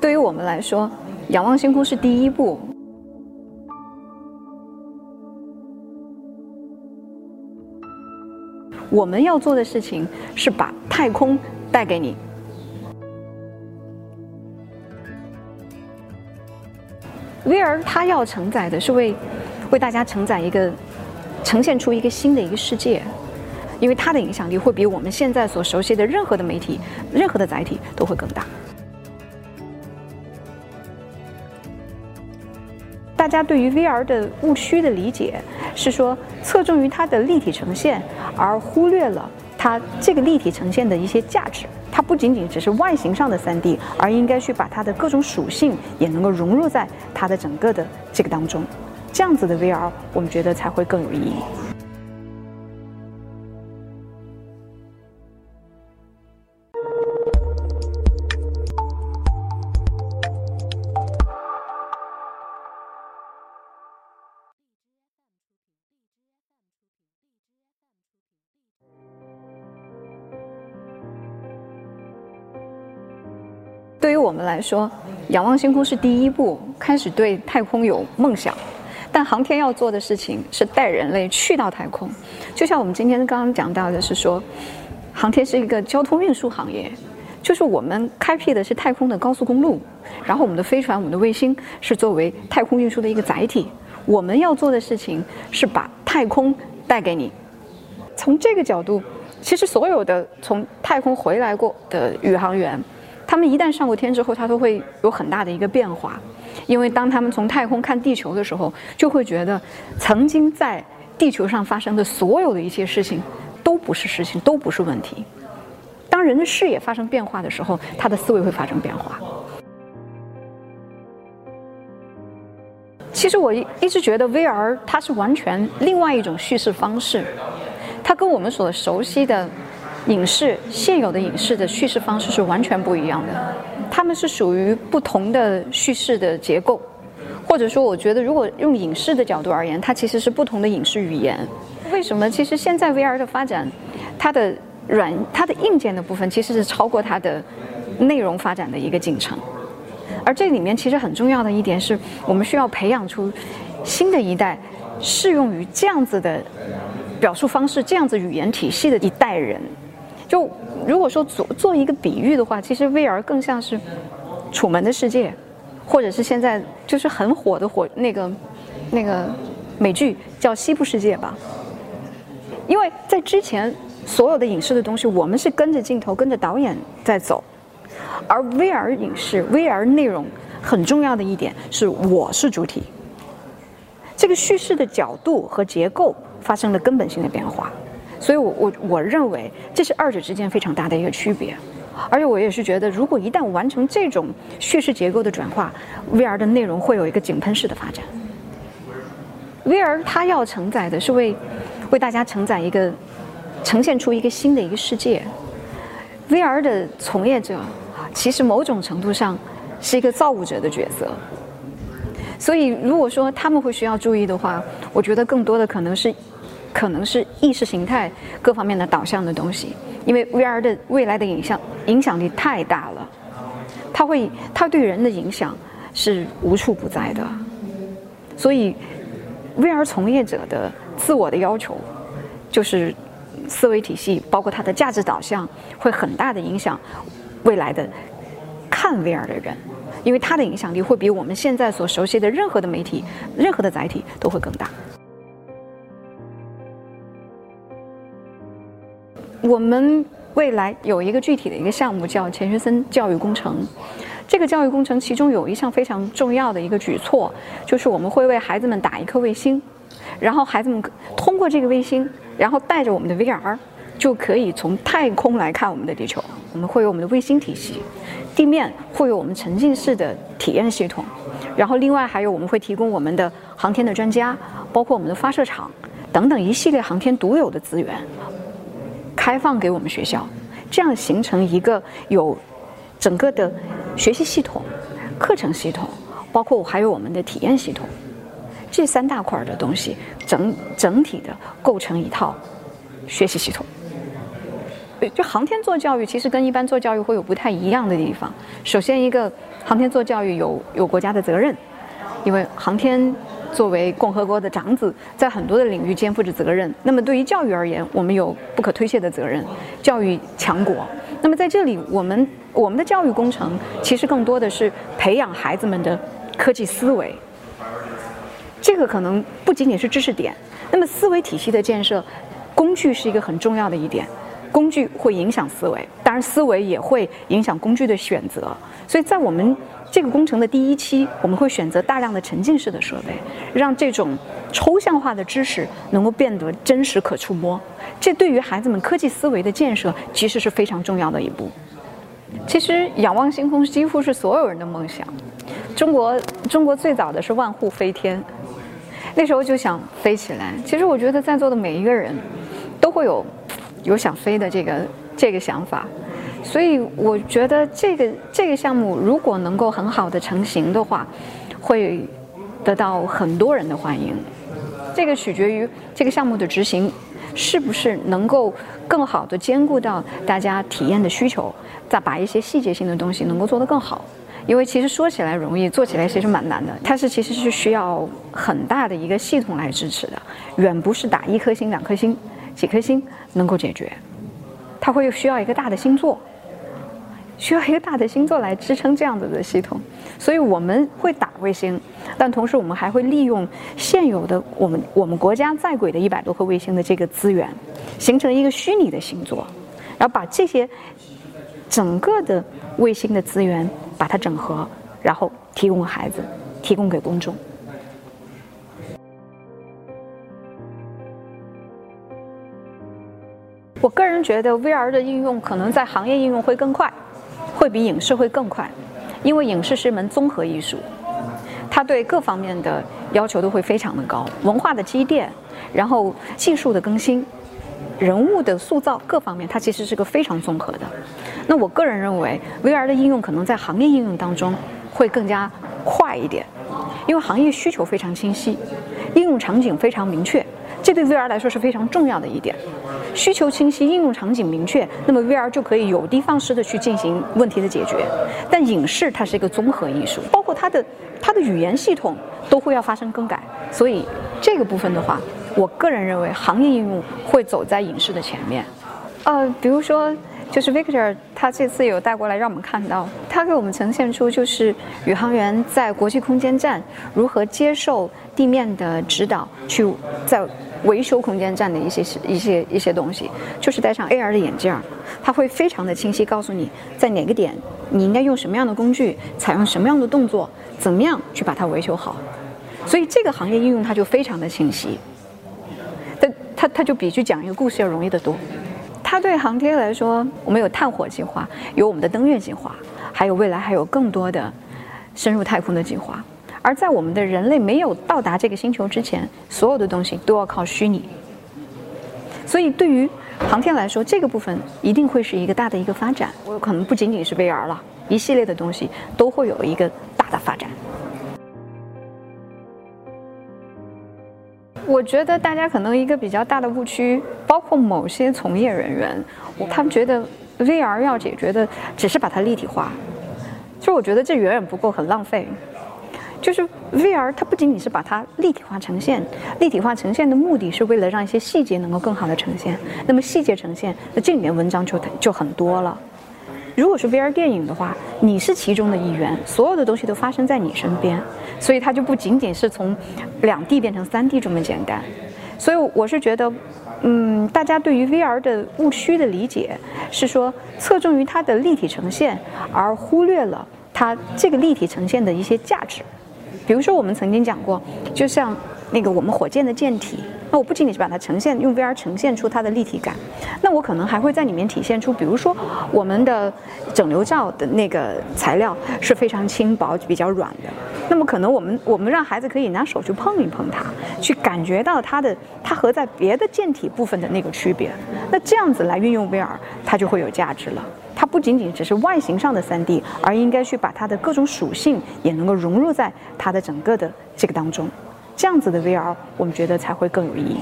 对于我们来说，仰望星空是第一步。我们要做的事情是把太空带给你。VR 它要承载的是为为大家承载一个呈现出一个新的一个世界，因为它的影响力会比我们现在所熟悉的任何的媒体、任何的载体都会更大。大家对于 VR 的误区的理解是说，侧重于它的立体呈现，而忽略了它这个立体呈现的一些价值。它不仅仅只是外形上的 3D，而应该去把它的各种属性也能够融入在它的整个的这个当中。这样子的 VR，我们觉得才会更有意义。对于我们来说，仰望星空是第一步，开始对太空有梦想。但航天要做的事情是带人类去到太空。就像我们今天刚刚讲到的是说，航天是一个交通运输行业，就是我们开辟的是太空的高速公路，然后我们的飞船、我们的卫星是作为太空运输的一个载体。我们要做的事情是把太空带给你。从这个角度，其实所有的从太空回来过的宇航员。他们一旦上过天之后，他都会有很大的一个变化，因为当他们从太空看地球的时候，就会觉得曾经在地球上发生的所有的一切事情都不是事情，都不是问题。当人的视野发生变化的时候，他的思维会发生变化。其实我一直觉得 VR 它是完全另外一种叙事方式，它跟我们所熟悉的。影视现有的影视的叙事方式是完全不一样的，他们是属于不同的叙事的结构，或者说，我觉得如果用影视的角度而言，它其实是不同的影视语言。为什么？其实现在 VR 的发展，它的软、它的硬件的部分其实是超过它的内容发展的一个进程。而这里面其实很重要的一点是，我们需要培养出新的一代适用于这样子的表述方式、这样子语言体系的一代人。就如果说做做一个比喻的话，其实 VR 更像是《楚门的世界》，或者是现在就是很火的火那个那个美剧叫《西部世界》吧。因为在之前所有的影视的东西，我们是跟着镜头、跟着导演在走，而 VR 影视、VR 内容很重要的一点是我是主体，这个叙事的角度和结构发生了根本性的变化。所以，我我我认为这是二者之间非常大的一个区别，而且我也是觉得，如果一旦完成这种叙事结构的转化，VR 的内容会有一个井喷式的发展。VR 它要承载的是为为大家承载一个呈现出一个新的一个世界。VR 的从业者其实某种程度上是一个造物者的角色，所以如果说他们会需要注意的话，我觉得更多的可能是。可能是意识形态各方面的导向的东西，因为 VR 的未来的影响影响力太大了，它会它对人的影响是无处不在的，所以 VR 从业者的自我的要求就是思维体系，包括它的价值导向，会很大的影响未来的看 VR 的人，因为它的影响力会比我们现在所熟悉的任何的媒体、任何的载体都会更大。我们未来有一个具体的一个项目叫钱学森教育工程，这个教育工程其中有一项非常重要的一个举措，就是我们会为孩子们打一颗卫星，然后孩子们通过这个卫星，然后带着我们的 VR，就可以从太空来看我们的地球。我们会有我们的卫星体系，地面会有我们沉浸式的体验系统，然后另外还有我们会提供我们的航天的专家，包括我们的发射场等等一系列航天独有的资源。开放给我们学校，这样形成一个有整个的学习系统、课程系统，包括还有我们的体验系统，这三大块的东西整整体的构成一套学习系统。就航天做教育其实跟一般做教育会有不太一样的地方。首先，一个航天做教育有有国家的责任，因为航天作为共和国的长子，在很多的领域肩负着责任。那么对于教育而言，我们有不可推卸的责任，教育强国。那么在这里，我们我们的教育工程其实更多的是培养孩子们的科技思维。这个可能不仅仅是知识点，那么思维体系的建设，工具是一个很重要的一点。工具会影响思维，当然思维也会影响工具的选择。所以在我们这个工程的第一期，我们会选择大量的沉浸式的设备，让这种抽象化的知识能够变得真实可触摸。这对于孩子们科技思维的建设，其实是非常重要的一步。其实仰望星空几乎是所有人的梦想。中国中国最早的是万户飞天。那时候就想飞起来。其实我觉得在座的每一个人，都会有有想飞的这个这个想法。所以我觉得这个这个项目如果能够很好的成型的话，会得到很多人的欢迎。这个取决于这个项目的执行是不是能够更好的兼顾到大家体验的需求，再把一些细节性的东西能够做得更好。因为其实说起来容易，做起来其实蛮难的。它是其实是需要很大的一个系统来支持的，远不是打一颗星、两颗星、几颗星能够解决。它会需要一个大的星座，需要一个大的星座来支撑这样子的系统。所以我们会打卫星，但同时我们还会利用现有的我们我们国家在轨的一百多颗卫星的这个资源，形成一个虚拟的星座，然后把这些整个的卫星的资源。把它整合，然后提供给孩子，提供给公众。我个人觉得 VR 的应用可能在行业应用会更快，会比影视会更快，因为影视是一门综合艺术，它对各方面的要求都会非常的高，文化的积淀，然后技术的更新。人物的塑造各方面，它其实是个非常综合的。那我个人认为，VR 的应用可能在行业应用当中会更加快一点，因为行业需求非常清晰，应用场景非常明确，这对 VR 来说是非常重要的一点。需求清晰，应用场景明确，那么 VR 就可以有的放矢的去进行问题的解决。但影视它是一个综合艺术，包括它的它的语言系统都会要发生更改，所以这个部分的话。我个人认为，行业应用会走在影视的前面。呃，比如说，就是 Victor 他这次有带过来让我们看到，他给我们呈现出就是宇航员在国际空间站如何接受地面的指导，去在维修空间站的一些一些一些东西，就是戴上 AR 的眼镜，他会非常的清晰告诉你在哪个点你应该用什么样的工具，采用什么样的动作，怎么样去把它维修好。所以这个行业应用它就非常的清晰。它它就比去讲一个故事要容易得多。它对航天来说，我们有探火计划，有我们的登月计划，还有未来还有更多的深入太空的计划。而在我们的人类没有到达这个星球之前，所有的东西都要靠虚拟。所以对于航天来说，这个部分一定会是一个大的一个发展。我可能不仅仅是 VR 了，一系列的东西都会有一个大的发展。我觉得大家可能一个比较大的误区，包括某些从业人员，他们觉得 VR 要解决的只是把它立体化，其实我觉得这远远不够，很浪费。就是 VR 它不仅仅是把它立体化呈现，立体化呈现的目的是为了让一些细节能够更好的呈现。那么细节呈现，那这里面文章就就很多了。如果是 VR 电影的话，你是其中的一员，所有的东西都发生在你身边。所以它就不仅仅是从两 D 变成三 D 这么简单，所以我是觉得，嗯，大家对于 VR 的误区的理解是说侧重于它的立体呈现，而忽略了它这个立体呈现的一些价值。比如说我们曾经讲过，就像那个我们火箭的舰体。那我不仅仅是把它呈现用 VR 呈现出它的立体感，那我可能还会在里面体现出，比如说我们的整流罩的那个材料是非常轻薄、比较软的。那么可能我们我们让孩子可以拿手去碰一碰它，去感觉到它的它和在别的舰体部分的那个区别。那这样子来运用 VR，它就会有价值了。它不仅仅只是外形上的 3D，而应该去把它的各种属性也能够融入在它的整个的这个当中。这样子的 VR，我们觉得才会更有意义。